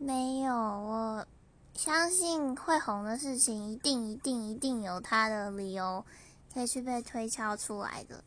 没有我相信会红的事情一定一定一定有它的理由可以去被推敲出来的。